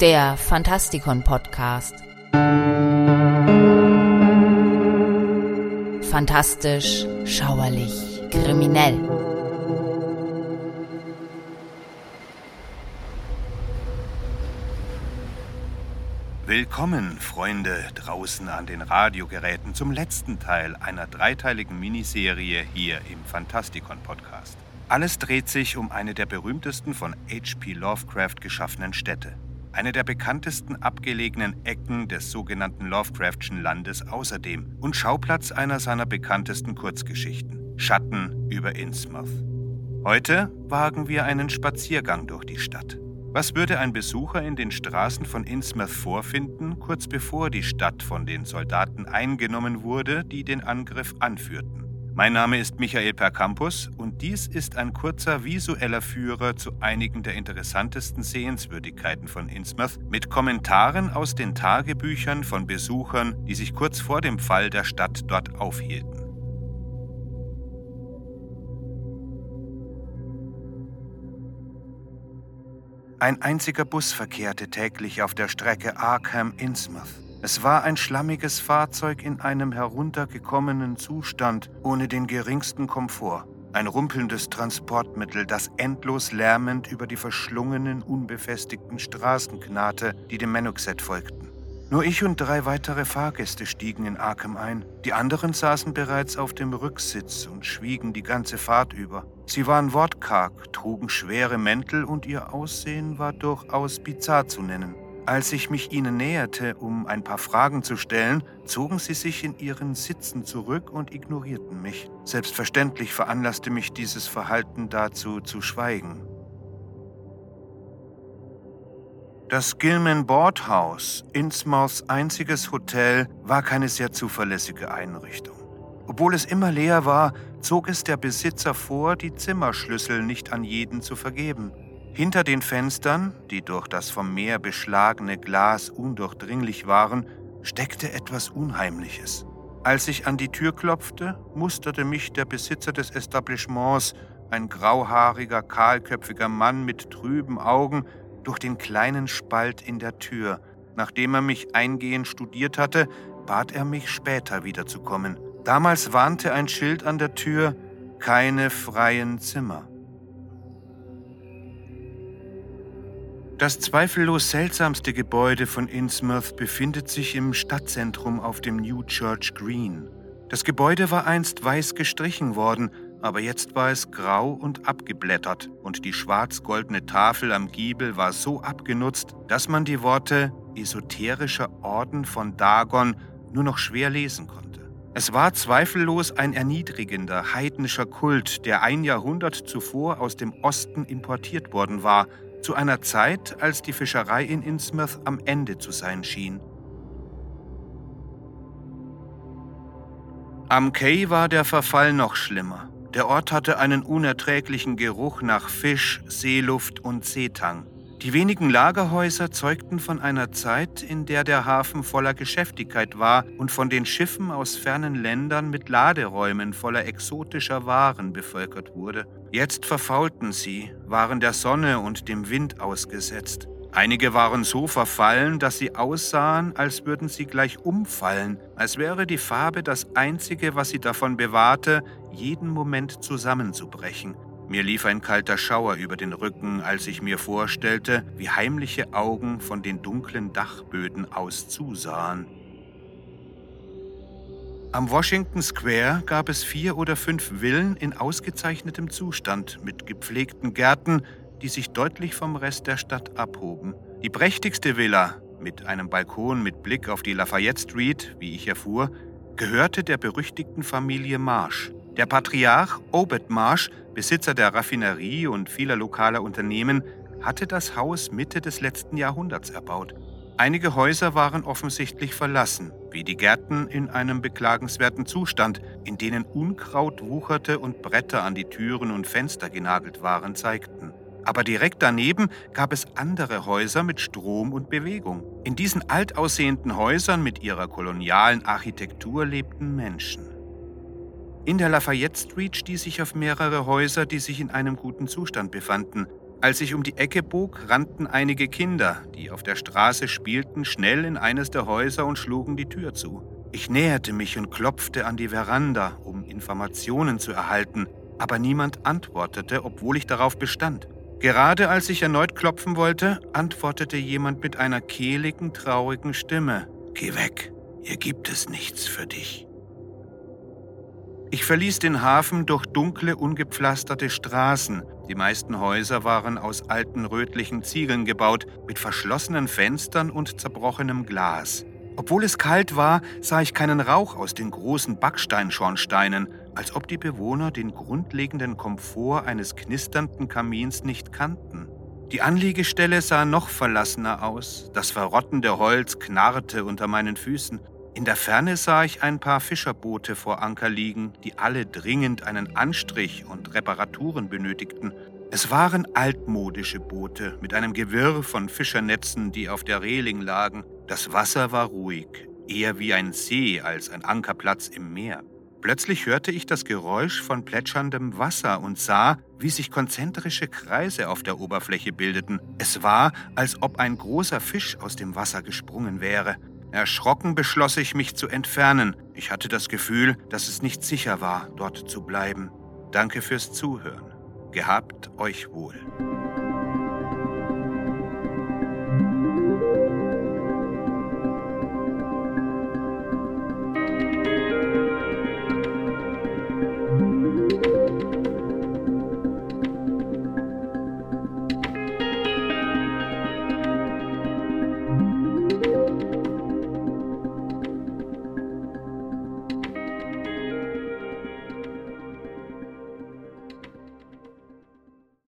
der Fantastikon Podcast. Fantastisch, schauerlich, kriminell. Willkommen, Freunde draußen an den Radiogeräten, zum letzten Teil einer dreiteiligen Miniserie hier im Fantastikon Podcast. Alles dreht sich um eine der berühmtesten von H.P. Lovecraft geschaffenen Städte. Eine der bekanntesten abgelegenen Ecken des sogenannten Lovecraftschen Landes außerdem und Schauplatz einer seiner bekanntesten Kurzgeschichten, Schatten über Innsmouth. Heute wagen wir einen Spaziergang durch die Stadt. Was würde ein Besucher in den Straßen von Innsmouth vorfinden, kurz bevor die Stadt von den Soldaten eingenommen wurde, die den Angriff anführten? Mein Name ist Michael Percampus und dies ist ein kurzer visueller Führer zu einigen der interessantesten Sehenswürdigkeiten von Innsmouth mit Kommentaren aus den Tagebüchern von Besuchern, die sich kurz vor dem Fall der Stadt dort aufhielten. Ein einziger Bus verkehrte täglich auf der Strecke Arkham-Innsmouth. Es war ein schlammiges Fahrzeug in einem heruntergekommenen Zustand, ohne den geringsten Komfort. Ein rumpelndes Transportmittel, das endlos lärmend über die verschlungenen, unbefestigten Straßen knarrte, die dem Manuxet folgten. Nur ich und drei weitere Fahrgäste stiegen in Arkham ein. Die anderen saßen bereits auf dem Rücksitz und schwiegen die ganze Fahrt über. Sie waren wortkarg, trugen schwere Mäntel und ihr Aussehen war durchaus bizarr zu nennen. Als ich mich ihnen näherte, um ein paar Fragen zu stellen, zogen sie sich in ihren Sitzen zurück und ignorierten mich. Selbstverständlich veranlasste mich dieses Verhalten dazu, zu schweigen. Das Gilman Board House, Innsmouths einziges Hotel, war keine sehr zuverlässige Einrichtung. Obwohl es immer leer war, zog es der Besitzer vor, die Zimmerschlüssel nicht an jeden zu vergeben. Hinter den Fenstern, die durch das vom Meer beschlagene Glas undurchdringlich waren, steckte etwas Unheimliches. Als ich an die Tür klopfte, musterte mich der Besitzer des Establishments, ein grauhaariger, kahlköpfiger Mann mit trüben Augen, durch den kleinen Spalt in der Tür. Nachdem er mich eingehend studiert hatte, bat er mich später wiederzukommen. Damals warnte ein Schild an der Tür keine freien Zimmer. Das zweifellos seltsamste Gebäude von Innsmouth befindet sich im Stadtzentrum auf dem New Church Green. Das Gebäude war einst weiß gestrichen worden, aber jetzt war es grau und abgeblättert und die schwarz-goldene Tafel am Giebel war so abgenutzt, dass man die Worte esoterischer Orden von Dagon nur noch schwer lesen konnte. Es war zweifellos ein erniedrigender, heidnischer Kult, der ein Jahrhundert zuvor aus dem Osten importiert worden war – zu einer Zeit, als die Fischerei in Innsmouth am Ende zu sein schien. Am Quai war der Verfall noch schlimmer. Der Ort hatte einen unerträglichen Geruch nach Fisch, Seeluft und Seetang. Die wenigen Lagerhäuser zeugten von einer Zeit, in der der Hafen voller Geschäftigkeit war und von den Schiffen aus fernen Ländern mit Laderäumen voller exotischer Waren bevölkert wurde. Jetzt verfaulten sie, waren der Sonne und dem Wind ausgesetzt. Einige waren so verfallen, dass sie aussahen, als würden sie gleich umfallen, als wäre die Farbe das Einzige, was sie davon bewahrte, jeden Moment zusammenzubrechen. Mir lief ein kalter Schauer über den Rücken, als ich mir vorstellte, wie heimliche Augen von den dunklen Dachböden aus zusahen. Am Washington Square gab es vier oder fünf Villen in ausgezeichnetem Zustand mit gepflegten Gärten, die sich deutlich vom Rest der Stadt abhoben. Die prächtigste Villa, mit einem Balkon mit Blick auf die Lafayette Street, wie ich erfuhr, gehörte der berüchtigten Familie Marsh. Der Patriarch Obed Marsh, Besitzer der Raffinerie und vieler lokaler Unternehmen, hatte das Haus Mitte des letzten Jahrhunderts erbaut. Einige Häuser waren offensichtlich verlassen, wie die Gärten in einem beklagenswerten Zustand, in denen Unkraut wucherte und Bretter an die Türen und Fenster genagelt waren, zeigten. Aber direkt daneben gab es andere Häuser mit Strom und Bewegung. In diesen alt aussehenden Häusern mit ihrer kolonialen Architektur lebten Menschen. In der Lafayette Street stieß ich auf mehrere Häuser, die sich in einem guten Zustand befanden. Als ich um die Ecke bog, rannten einige Kinder, die auf der Straße spielten, schnell in eines der Häuser und schlugen die Tür zu. Ich näherte mich und klopfte an die Veranda, um Informationen zu erhalten, aber niemand antwortete, obwohl ich darauf bestand. Gerade als ich erneut klopfen wollte, antwortete jemand mit einer kehligen, traurigen Stimme. Geh weg, hier gibt es nichts für dich. Ich verließ den Hafen durch dunkle, ungepflasterte Straßen. Die meisten Häuser waren aus alten rötlichen Ziegeln gebaut, mit verschlossenen Fenstern und zerbrochenem Glas. Obwohl es kalt war, sah ich keinen Rauch aus den großen Backsteinschornsteinen, als ob die Bewohner den grundlegenden Komfort eines knisternden Kamins nicht kannten. Die Anliegestelle sah noch verlassener aus, das verrottende Holz knarrte unter meinen Füßen. In der Ferne sah ich ein paar Fischerboote vor Anker liegen, die alle dringend einen Anstrich und Reparaturen benötigten. Es waren altmodische Boote mit einem Gewirr von Fischernetzen, die auf der Reling lagen. Das Wasser war ruhig, eher wie ein See als ein Ankerplatz im Meer. Plötzlich hörte ich das Geräusch von plätscherndem Wasser und sah, wie sich konzentrische Kreise auf der Oberfläche bildeten. Es war, als ob ein großer Fisch aus dem Wasser gesprungen wäre. Erschrocken beschloss ich, mich zu entfernen. Ich hatte das Gefühl, dass es nicht sicher war, dort zu bleiben. Danke fürs Zuhören. Gehabt euch wohl.